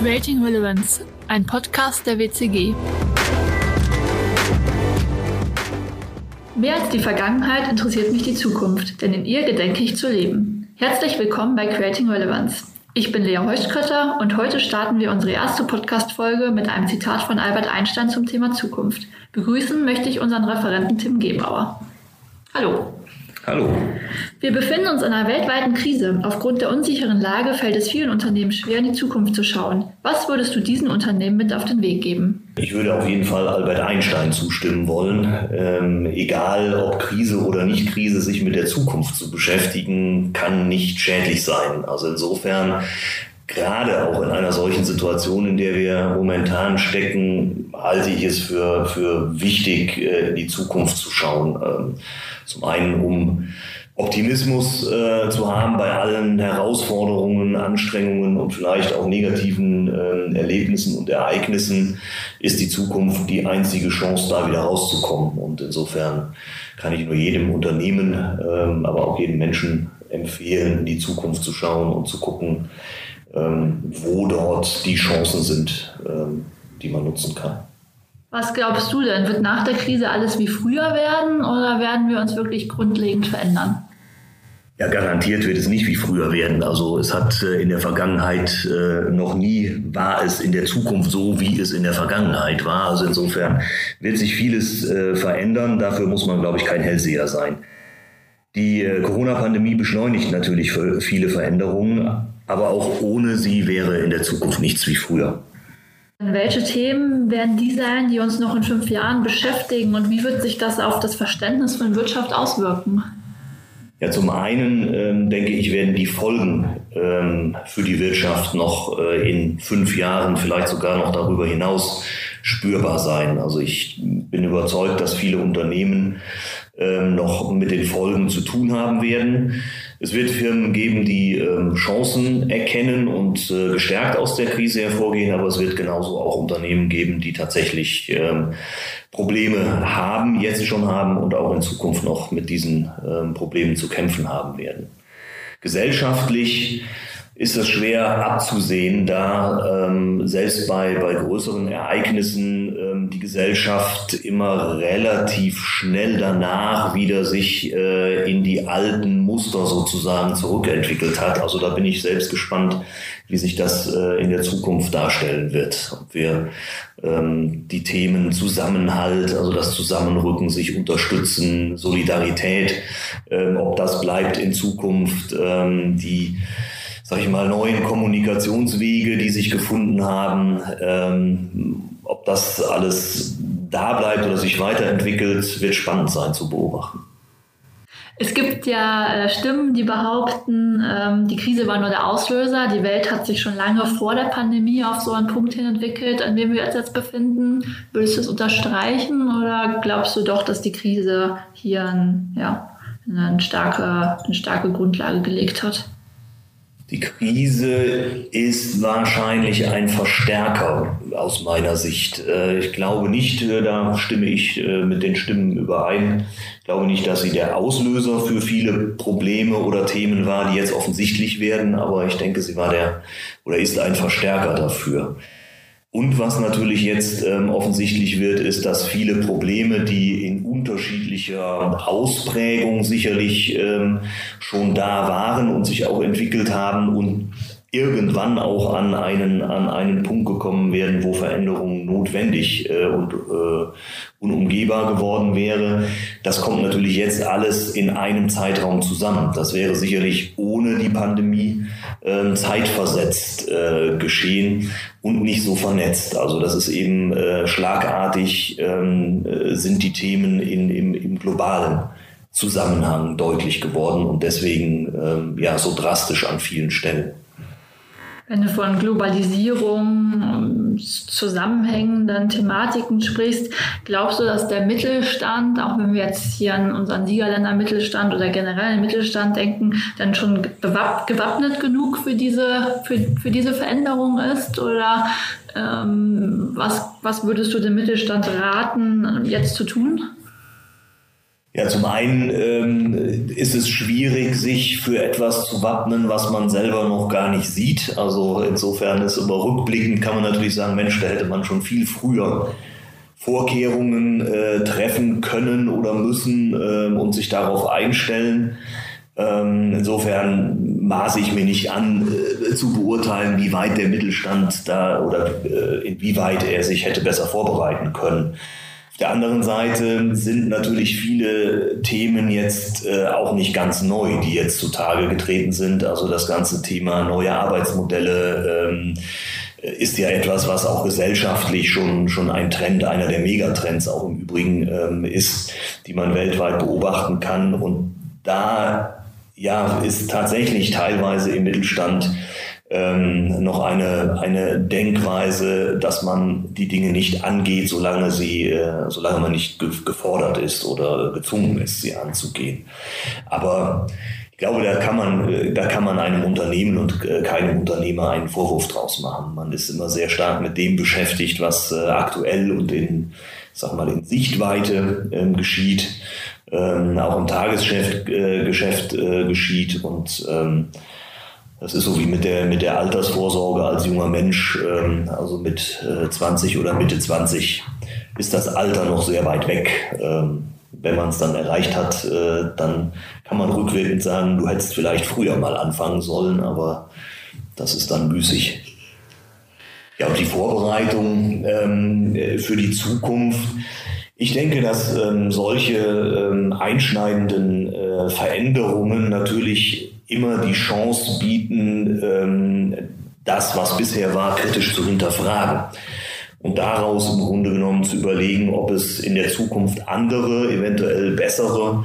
Creating Relevance, ein Podcast der WCG. Mehr als die Vergangenheit interessiert mich die Zukunft, denn in ihr gedenke ich zu leben. Herzlich willkommen bei Creating Relevance. Ich bin Lea Heuschkötter und heute starten wir unsere erste Podcast-Folge mit einem Zitat von Albert Einstein zum Thema Zukunft. Begrüßen möchte ich unseren Referenten Tim Gebauer. Hallo. Hallo. Wir befinden uns in einer weltweiten Krise. Aufgrund der unsicheren Lage fällt es vielen Unternehmen schwer, in die Zukunft zu schauen. Was würdest du diesen Unternehmen mit auf den Weg geben? Ich würde auf jeden Fall Albert Einstein zustimmen wollen. Ähm, egal ob Krise oder nicht Krise, sich mit der Zukunft zu beschäftigen, kann nicht schädlich sein. Also insofern gerade auch in einer solchen Situation, in der wir momentan stecken, halte ich es für, für wichtig, äh, in die Zukunft zu schauen. Zum einen, um Optimismus äh, zu haben bei allen Herausforderungen, Anstrengungen und vielleicht auch negativen äh, Erlebnissen und Ereignissen, ist die Zukunft die einzige Chance, da wieder rauszukommen. Und insofern kann ich nur jedem Unternehmen, ähm, aber auch jedem Menschen empfehlen, in die Zukunft zu schauen und zu gucken, ähm, wo dort die Chancen sind, ähm, die man nutzen kann. Was glaubst du denn? Wird nach der Krise alles wie früher werden oder werden wir uns wirklich grundlegend verändern? Ja, garantiert wird es nicht wie früher werden. Also es hat äh, in der Vergangenheit äh, noch nie war es in der Zukunft so, wie es in der Vergangenheit war. Also insofern wird sich vieles äh, verändern. Dafür muss man, glaube ich, kein Hellseher sein. Die Corona-Pandemie beschleunigt natürlich viele Veränderungen, aber auch ohne sie wäre in der Zukunft nichts wie früher. Welche Themen werden die sein, die uns noch in fünf Jahren beschäftigen und wie wird sich das auf das Verständnis von Wirtschaft auswirken? Ja, zum einen ähm, denke ich, werden die Folgen ähm, für die Wirtschaft noch äh, in fünf Jahren, vielleicht sogar noch darüber hinaus spürbar sein. Also ich bin überzeugt, dass viele Unternehmen ähm, noch mit den Folgen zu tun haben werden. Es wird Firmen geben, die ähm, Chancen erkennen und äh, gestärkt aus der Krise hervorgehen, aber es wird genauso auch Unternehmen geben, die tatsächlich ähm, Probleme haben, jetzt schon haben und auch in Zukunft noch mit diesen ähm, Problemen zu kämpfen haben werden. Gesellschaftlich ist es schwer abzusehen, da ähm, selbst bei, bei größeren Ereignissen ähm, die Gesellschaft immer relativ schnell danach wieder sich äh, in die alten Muster sozusagen zurückentwickelt hat. Also da bin ich selbst gespannt, wie sich das äh, in der Zukunft darstellen wird. Ob wir ähm, die Themen Zusammenhalt, also das Zusammenrücken, sich unterstützen, Solidarität, ähm, ob das bleibt in Zukunft, ähm, die sag ich mal, neuen Kommunikationswege, die sich gefunden haben. Ähm, ob das alles da bleibt oder sich weiterentwickelt, wird spannend sein zu beobachten. Es gibt ja äh, Stimmen, die behaupten, ähm, die Krise war nur der Auslöser. Die Welt hat sich schon lange vor der Pandemie auf so einen Punkt hin entwickelt, an dem wir uns jetzt befinden. Würdest du es unterstreichen oder glaubst du doch, dass die Krise hier ein, ja, eine, starke, eine starke Grundlage gelegt hat? Die Krise ist wahrscheinlich ein Verstärker aus meiner Sicht. Äh, ich glaube nicht, äh, da stimme ich äh, mit den Stimmen überein, ich glaube nicht, dass sie der Auslöser für viele Probleme oder Themen war, die jetzt offensichtlich werden, aber ich denke, sie war der oder ist ein Verstärker dafür. Und was natürlich jetzt ähm, offensichtlich wird, ist, dass viele Probleme, die in unterschiedlicher Ausprägung sicherlich ähm, schon da waren und sich auch entwickelt haben und irgendwann auch an einen, an einen Punkt gekommen werden, wo Veränderungen notwendig äh, und äh, unumgehbar geworden wäre. Das kommt natürlich jetzt alles in einem Zeitraum zusammen. Das wäre sicherlich ohne die Pandemie äh, zeitversetzt äh, geschehen und nicht so vernetzt. Also das ist eben äh, schlagartig ähm, äh, sind die Themen in, im, im globalen Zusammenhang deutlich geworden und deswegen ähm, ja so drastisch an vielen Stellen. Wenn du von Globalisierung, zusammenhängenden Thematiken sprichst, glaubst du, dass der Mittelstand, auch wenn wir jetzt hier an unseren Siegerländer Mittelstand oder generell den Mittelstand denken, dann schon gewappnet genug für diese, für, für diese Veränderung ist? Oder ähm, was, was würdest du dem Mittelstand raten, jetzt zu tun? Ja, zum einen ähm, ist es schwierig, sich für etwas zu wappnen, was man selber noch gar nicht sieht. Also insofern ist aber rückblickend kann man natürlich sagen, Mensch, da hätte man schon viel früher Vorkehrungen äh, treffen können oder müssen äh, und sich darauf einstellen. Ähm, insofern maße ich mir nicht an, äh, zu beurteilen, wie weit der Mittelstand da oder äh, inwieweit er sich hätte besser vorbereiten können der anderen Seite sind natürlich viele Themen jetzt äh, auch nicht ganz neu, die jetzt zutage getreten sind. Also das ganze Thema neue Arbeitsmodelle ähm, ist ja etwas, was auch gesellschaftlich schon, schon ein Trend, einer der Megatrends auch im Übrigen ähm, ist, die man weltweit beobachten kann. Und da ja, ist tatsächlich teilweise im Mittelstand ähm, noch eine, eine Denkweise, dass man die Dinge nicht angeht, solange sie, äh, solange man nicht ge gefordert ist oder gezwungen ist, sie anzugehen. Aber ich glaube, da kann man, da kann man einem Unternehmen und äh, keinem Unternehmer einen Vorwurf draus machen. Man ist immer sehr stark mit dem beschäftigt, was äh, aktuell und in, sag mal, in Sichtweite ähm, geschieht, ähm, auch im Tagesgeschäft äh, Geschäft, äh, geschieht und ähm, das ist so wie mit der, mit der Altersvorsorge als junger Mensch, ähm, also mit äh, 20 oder Mitte 20 ist das Alter noch sehr weit weg. Ähm, wenn man es dann erreicht hat, äh, dann kann man rückwirkend sagen, du hättest vielleicht früher mal anfangen sollen, aber das ist dann müßig. Ja, und die Vorbereitung ähm, für die Zukunft. Ich denke, dass ähm, solche ähm, einschneidenden äh, Veränderungen natürlich immer die Chance bieten, ähm, das, was bisher war, kritisch zu hinterfragen. Und daraus im Grunde genommen zu überlegen, ob es in der Zukunft andere, eventuell bessere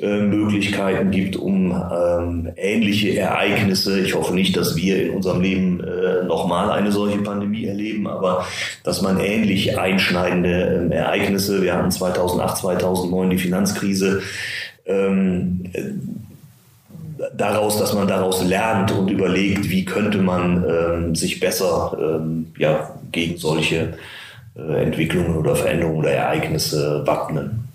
äh, Möglichkeiten gibt, um ähm, ähnliche Ereignisse, ich hoffe nicht, dass wir in unserem Leben äh, nochmal eine solche Pandemie erleben, aber dass man ähnlich einschneidende äh, Ereignisse, wir hatten 2008, 2009 die Finanzkrise, ähm, daraus, dass man daraus lernt und überlegt, wie könnte man ähm, sich besser ähm, ja, gegen solche äh, Entwicklungen oder Veränderungen oder Ereignisse wappnen.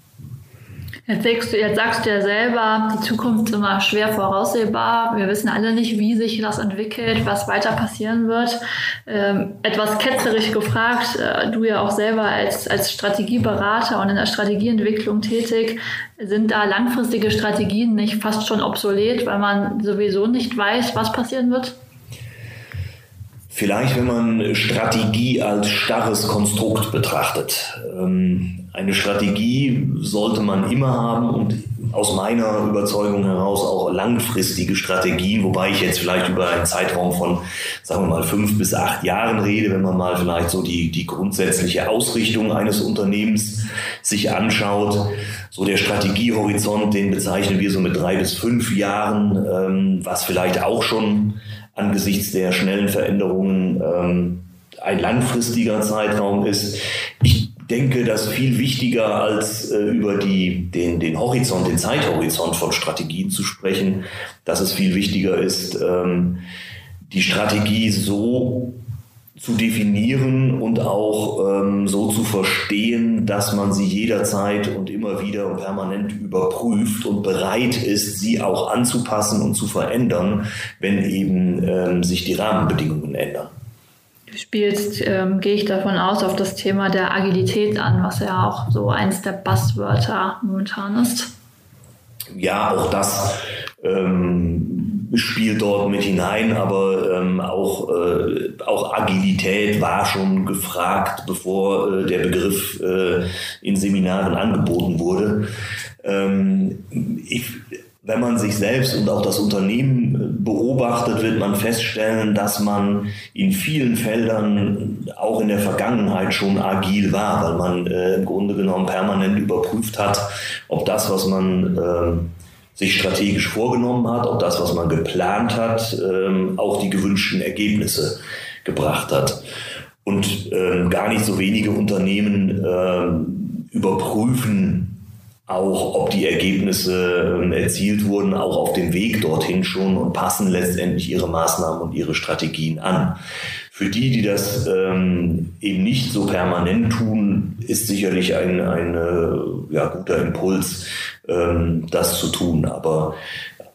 Jetzt sagst, du, jetzt sagst du ja selber, die Zukunft ist immer schwer voraussehbar. Wir wissen alle nicht, wie sich das entwickelt, was weiter passieren wird. Ähm, etwas ketzerisch gefragt, äh, du ja auch selber als, als Strategieberater und in der Strategieentwicklung tätig, sind da langfristige Strategien nicht fast schon obsolet, weil man sowieso nicht weiß, was passieren wird? Vielleicht, wenn man Strategie als starres Konstrukt betrachtet. Ähm, eine Strategie sollte man immer haben und aus meiner Überzeugung heraus auch langfristige Strategien, wobei ich jetzt vielleicht über einen Zeitraum von, sagen wir mal, fünf bis acht Jahren rede, wenn man mal vielleicht so die, die grundsätzliche Ausrichtung eines Unternehmens sich anschaut. So der Strategiehorizont, den bezeichnen wir so mit drei bis fünf Jahren, ähm, was vielleicht auch schon angesichts der schnellen Veränderungen ähm, ein langfristiger Zeitraum ist. Ich denke, dass viel wichtiger als äh, über die, den, den Horizont, den Zeithorizont von Strategien zu sprechen, dass es viel wichtiger ist, ähm, die Strategie so zu definieren und auch ähm, so zu verstehen, dass man sie jederzeit und immer wieder und permanent überprüft und bereit ist, sie auch anzupassen und zu verändern, wenn eben ähm, sich die Rahmenbedingungen ändern. Du spielst, ähm, gehe ich davon aus, auf das Thema der Agilität an, was ja auch so eins der Buzzwörter momentan ist. Ja, auch das ähm, spielt dort mit hinein, aber ähm, auch, äh, auch Agilität war schon gefragt, bevor äh, der Begriff äh, in Seminaren angeboten wurde. Ähm, ich, wenn man sich selbst und auch das Unternehmen beobachtet, wird man feststellen, dass man in vielen Feldern auch in der Vergangenheit schon agil war, weil man äh, im Grunde genommen permanent überprüft hat, ob das, was man äh, sich strategisch vorgenommen hat, ob das, was man geplant hat, äh, auch die gewünschten Ergebnisse gebracht hat. Und ähm, gar nicht so wenige Unternehmen ähm, überprüfen auch ob die Ergebnisse ähm, erzielt wurden, auch auf dem Weg dorthin schon und passen letztendlich ihre Maßnahmen und ihre Strategien an. Für die, die das ähm, eben nicht so permanent tun, ist sicherlich ein, ein äh, ja, guter Impuls, ähm, das zu tun. Aber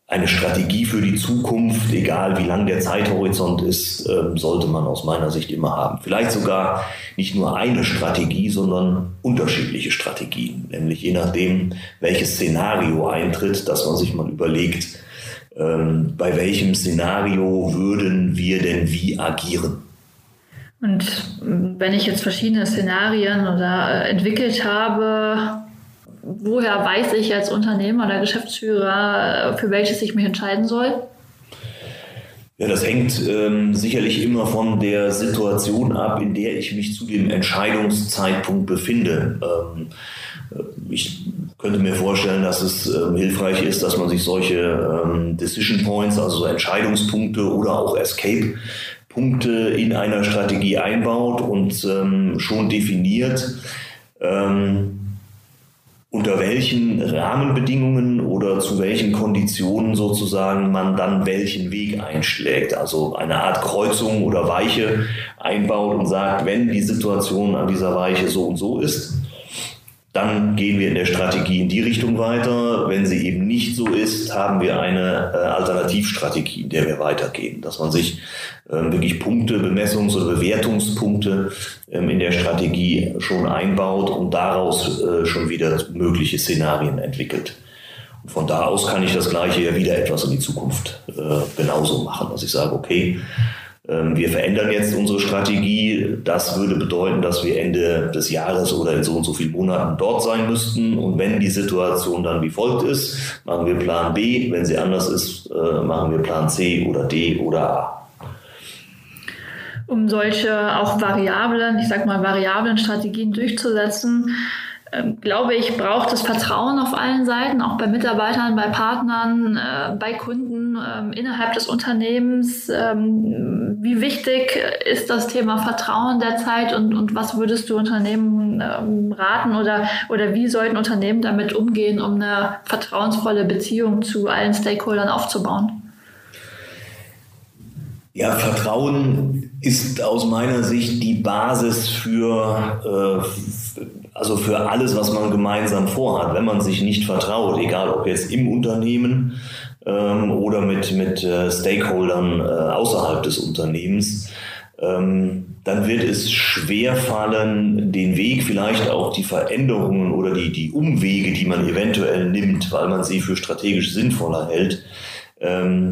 eine Strategie für die Zukunft, egal wie lang der Zeithorizont ist, ähm, sollte man aus meiner Sicht immer haben. Vielleicht sogar nicht nur eine Strategie, sondern unterschiedliche Strategien. Nämlich je nachdem, welches Szenario eintritt, dass man sich mal überlegt, ähm, bei welchem Szenario würden wir denn wie agieren. Und wenn ich jetzt verschiedene Szenarien oder äh, entwickelt habe, woher weiß ich als Unternehmer oder Geschäftsführer, äh, für welches ich mich entscheiden soll? Ja, das hängt ähm, sicherlich immer von der Situation ab, in der ich mich zu dem Entscheidungszeitpunkt befinde. Ähm, äh, ich könnte mir vorstellen, dass es ähm, hilfreich ist, dass man sich solche ähm, Decision Points, also Entscheidungspunkte oder auch Escape Punkte in einer Strategie einbaut und ähm, schon definiert, ähm, unter welchen Rahmenbedingungen oder zu welchen Konditionen sozusagen man dann welchen Weg einschlägt. Also eine Art Kreuzung oder Weiche einbaut und sagt, wenn die Situation an dieser Weiche so und so ist, dann gehen wir in der Strategie in die Richtung weiter. Wenn sie eben nicht so ist, haben wir eine äh, Alternativstrategie, in der wir weitergehen. Dass man sich ähm, wirklich Punkte, Bemessungs- oder Bewertungspunkte ähm, in der Strategie schon einbaut und daraus äh, schon wieder mögliche Szenarien entwickelt. Und von da aus kann ich das Gleiche ja wieder etwas in die Zukunft äh, genauso machen, dass ich sage, okay, wir verändern jetzt unsere Strategie. Das würde bedeuten, dass wir Ende des Jahres oder in so und so vielen Monaten dort sein müssten. Und wenn die Situation dann wie folgt ist, machen wir Plan B. Wenn sie anders ist, äh, machen wir Plan C oder D oder A um solche auch variablen, ich sag mal variablen Strategien durchzusetzen, ähm, glaube ich, braucht es Vertrauen auf allen Seiten, auch bei Mitarbeitern, bei Partnern, äh, bei Kunden ähm, innerhalb des Unternehmens. Ähm, wie wichtig ist das Thema Vertrauen derzeit und, und was würdest du Unternehmen ähm, raten oder, oder wie sollten Unternehmen damit umgehen, um eine vertrauensvolle Beziehung zu allen Stakeholdern aufzubauen? Ja, Vertrauen ist aus meiner Sicht die Basis für, äh, also für alles, was man gemeinsam vorhat. Wenn man sich nicht vertraut, egal ob jetzt im Unternehmen ähm, oder mit, mit äh, Stakeholdern äh, außerhalb des Unternehmens, ähm, dann wird es schwer fallen, den Weg, vielleicht auch die Veränderungen oder die, die Umwege, die man eventuell nimmt, weil man sie für strategisch sinnvoller hält,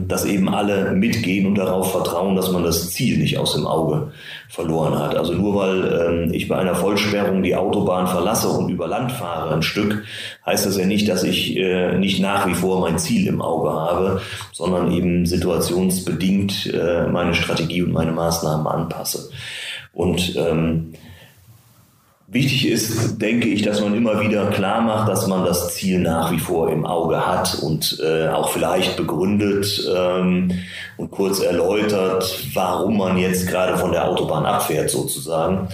dass eben alle mitgehen und darauf vertrauen, dass man das Ziel nicht aus dem Auge verloren hat. Also nur weil ähm, ich bei einer Vollsperrung die Autobahn verlasse und über Land fahre ein Stück, heißt das ja nicht, dass ich äh, nicht nach wie vor mein Ziel im Auge habe, sondern eben situationsbedingt äh, meine Strategie und meine Maßnahmen anpasse. Und ähm, Wichtig ist, denke ich, dass man immer wieder klar macht, dass man das Ziel nach wie vor im Auge hat und äh, auch vielleicht begründet ähm, und kurz erläutert, warum man jetzt gerade von der Autobahn abfährt sozusagen,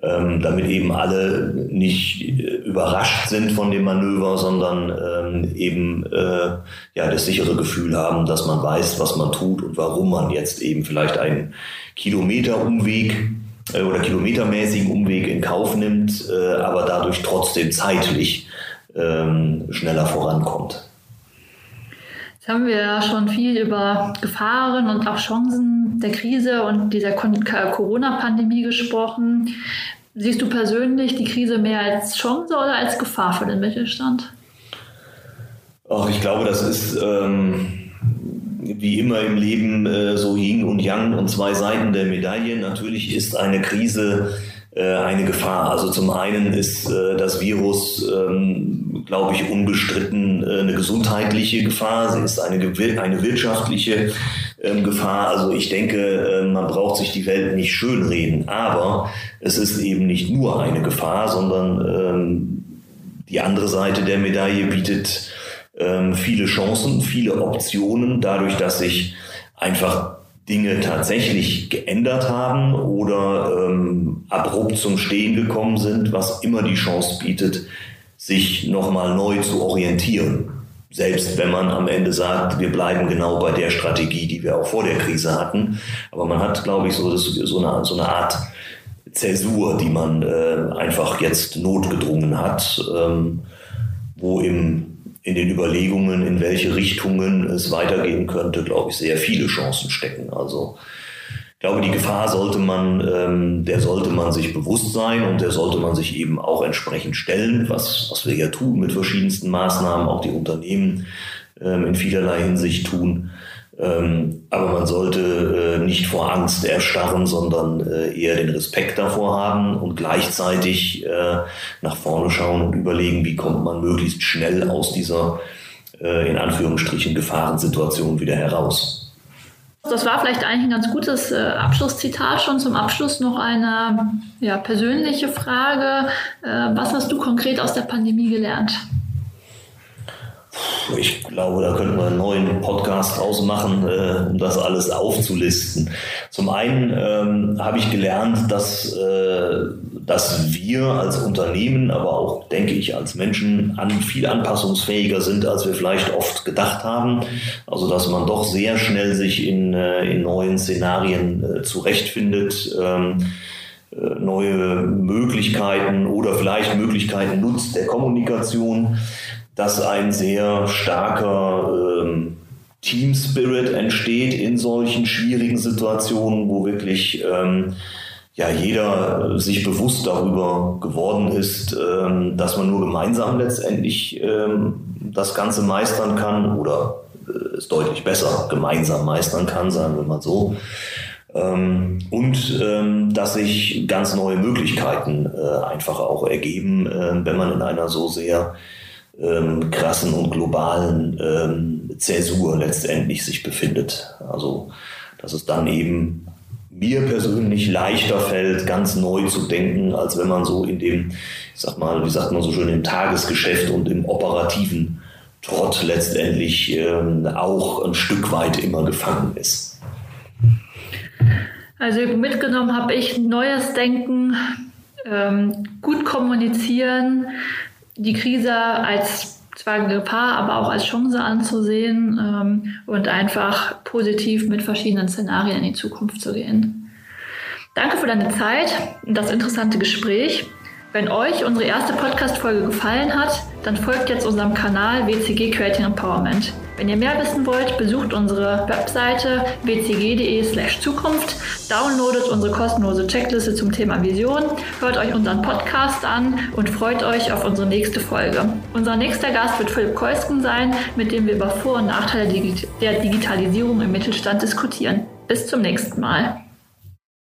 ähm, damit eben alle nicht äh, überrascht sind von dem Manöver, sondern ähm, eben äh, ja das sichere Gefühl haben, dass man weiß, was man tut und warum man jetzt eben vielleicht einen Kilometerumweg äh, oder kilometermäßigen Umweg in Kauf nimmt, äh, aber dadurch trotzdem zeitlich ähm, schneller vorankommt. Jetzt haben wir ja schon viel über Gefahren und auch Chancen der Krise und dieser Corona-Pandemie gesprochen. Siehst du persönlich die Krise mehr als Chance oder als Gefahr für den Mittelstand? Ach, ich glaube, das ist ähm, wie immer im Leben äh, so Yin und Yang und zwei Seiten der Medaille. Natürlich ist eine Krise äh, eine Gefahr. Also zum einen ist äh, das Virus, ähm, glaube ich, unbestritten äh, eine gesundheitliche Gefahr. Sie ist eine, eine wirtschaftliche ähm, Gefahr. Also ich denke, äh, man braucht sich die Welt nicht schönreden. Aber es ist eben nicht nur eine Gefahr, sondern ähm, die andere Seite der Medaille bietet ähm, viele Chancen, viele Optionen, dadurch, dass sich einfach Dinge tatsächlich geändert haben oder ähm, abrupt zum Stehen gekommen sind, was immer die Chance bietet, sich nochmal neu zu orientieren. Selbst wenn man am Ende sagt, wir bleiben genau bei der Strategie, die wir auch vor der Krise hatten. Aber man hat, glaube ich, so, das, so, eine, so eine Art Zäsur, die man äh, einfach jetzt notgedrungen hat, ähm, wo im, in den Überlegungen, in welche Richtungen es weitergehen könnte, glaube ich, sehr viele Chancen stecken. Also ich glaube, die Gefahr sollte man, ähm, der sollte man sich bewusst sein und der sollte man sich eben auch entsprechend stellen, was, was wir ja tun mit verschiedensten Maßnahmen, auch die Unternehmen ähm, in vielerlei Hinsicht tun. Ähm, aber man sollte äh, nicht vor Angst erstarren, sondern äh, eher den Respekt davor haben und gleichzeitig äh, nach vorne schauen und überlegen, wie kommt man möglichst schnell aus dieser in Anführungsstrichen Gefahrensituation wieder heraus. Das war vielleicht eigentlich ein ganz gutes Abschlusszitat schon. Zum Abschluss noch eine ja, persönliche Frage. Was hast du konkret aus der Pandemie gelernt? Ich glaube, da könnten wir einen neuen Podcast ausmachen, äh, um das alles aufzulisten. Zum einen ähm, habe ich gelernt, dass, äh, dass wir als Unternehmen, aber auch, denke ich, als Menschen an, viel anpassungsfähiger sind, als wir vielleicht oft gedacht haben. Also, dass man doch sehr schnell sich in, äh, in neuen Szenarien äh, zurechtfindet. Ähm, äh, neue Möglichkeiten oder vielleicht Möglichkeiten nutzt der Kommunikation dass ein sehr starker ähm, Team Spirit entsteht in solchen schwierigen Situationen, wo wirklich ähm, ja jeder sich bewusst darüber geworden ist, ähm, dass man nur gemeinsam letztendlich ähm, das Ganze meistern kann oder äh, es deutlich besser gemeinsam meistern kann, sagen wir mal so. Ähm, und ähm, dass sich ganz neue Möglichkeiten äh, einfach auch ergeben, äh, wenn man in einer so sehr ähm, krassen und globalen ähm, Zäsur letztendlich sich befindet. Also dass es dann eben mir persönlich leichter fällt, ganz neu zu denken, als wenn man so in dem, ich sag mal, wie sagt man so schön, im Tagesgeschäft und im operativen Trott letztendlich ähm, auch ein Stück weit immer gefangen ist. Also mitgenommen habe ich neues Denken, ähm, gut kommunizieren, die Krise als zwar eine Gefahr, aber auch als Chance anzusehen ähm, und einfach positiv mit verschiedenen Szenarien in die Zukunft zu gehen. Danke für deine Zeit und das interessante Gespräch. Wenn euch unsere erste Podcast-Folge gefallen hat, dann folgt jetzt unserem Kanal WCG Creating Empowerment. Wenn ihr mehr wissen wollt, besucht unsere Webseite wcg.de/slash Zukunft, downloadet unsere kostenlose Checkliste zum Thema Vision, hört euch unseren Podcast an und freut euch auf unsere nächste Folge. Unser nächster Gast wird Philipp Keusken sein, mit dem wir über Vor- und Nachteile der Digitalisierung im Mittelstand diskutieren. Bis zum nächsten Mal.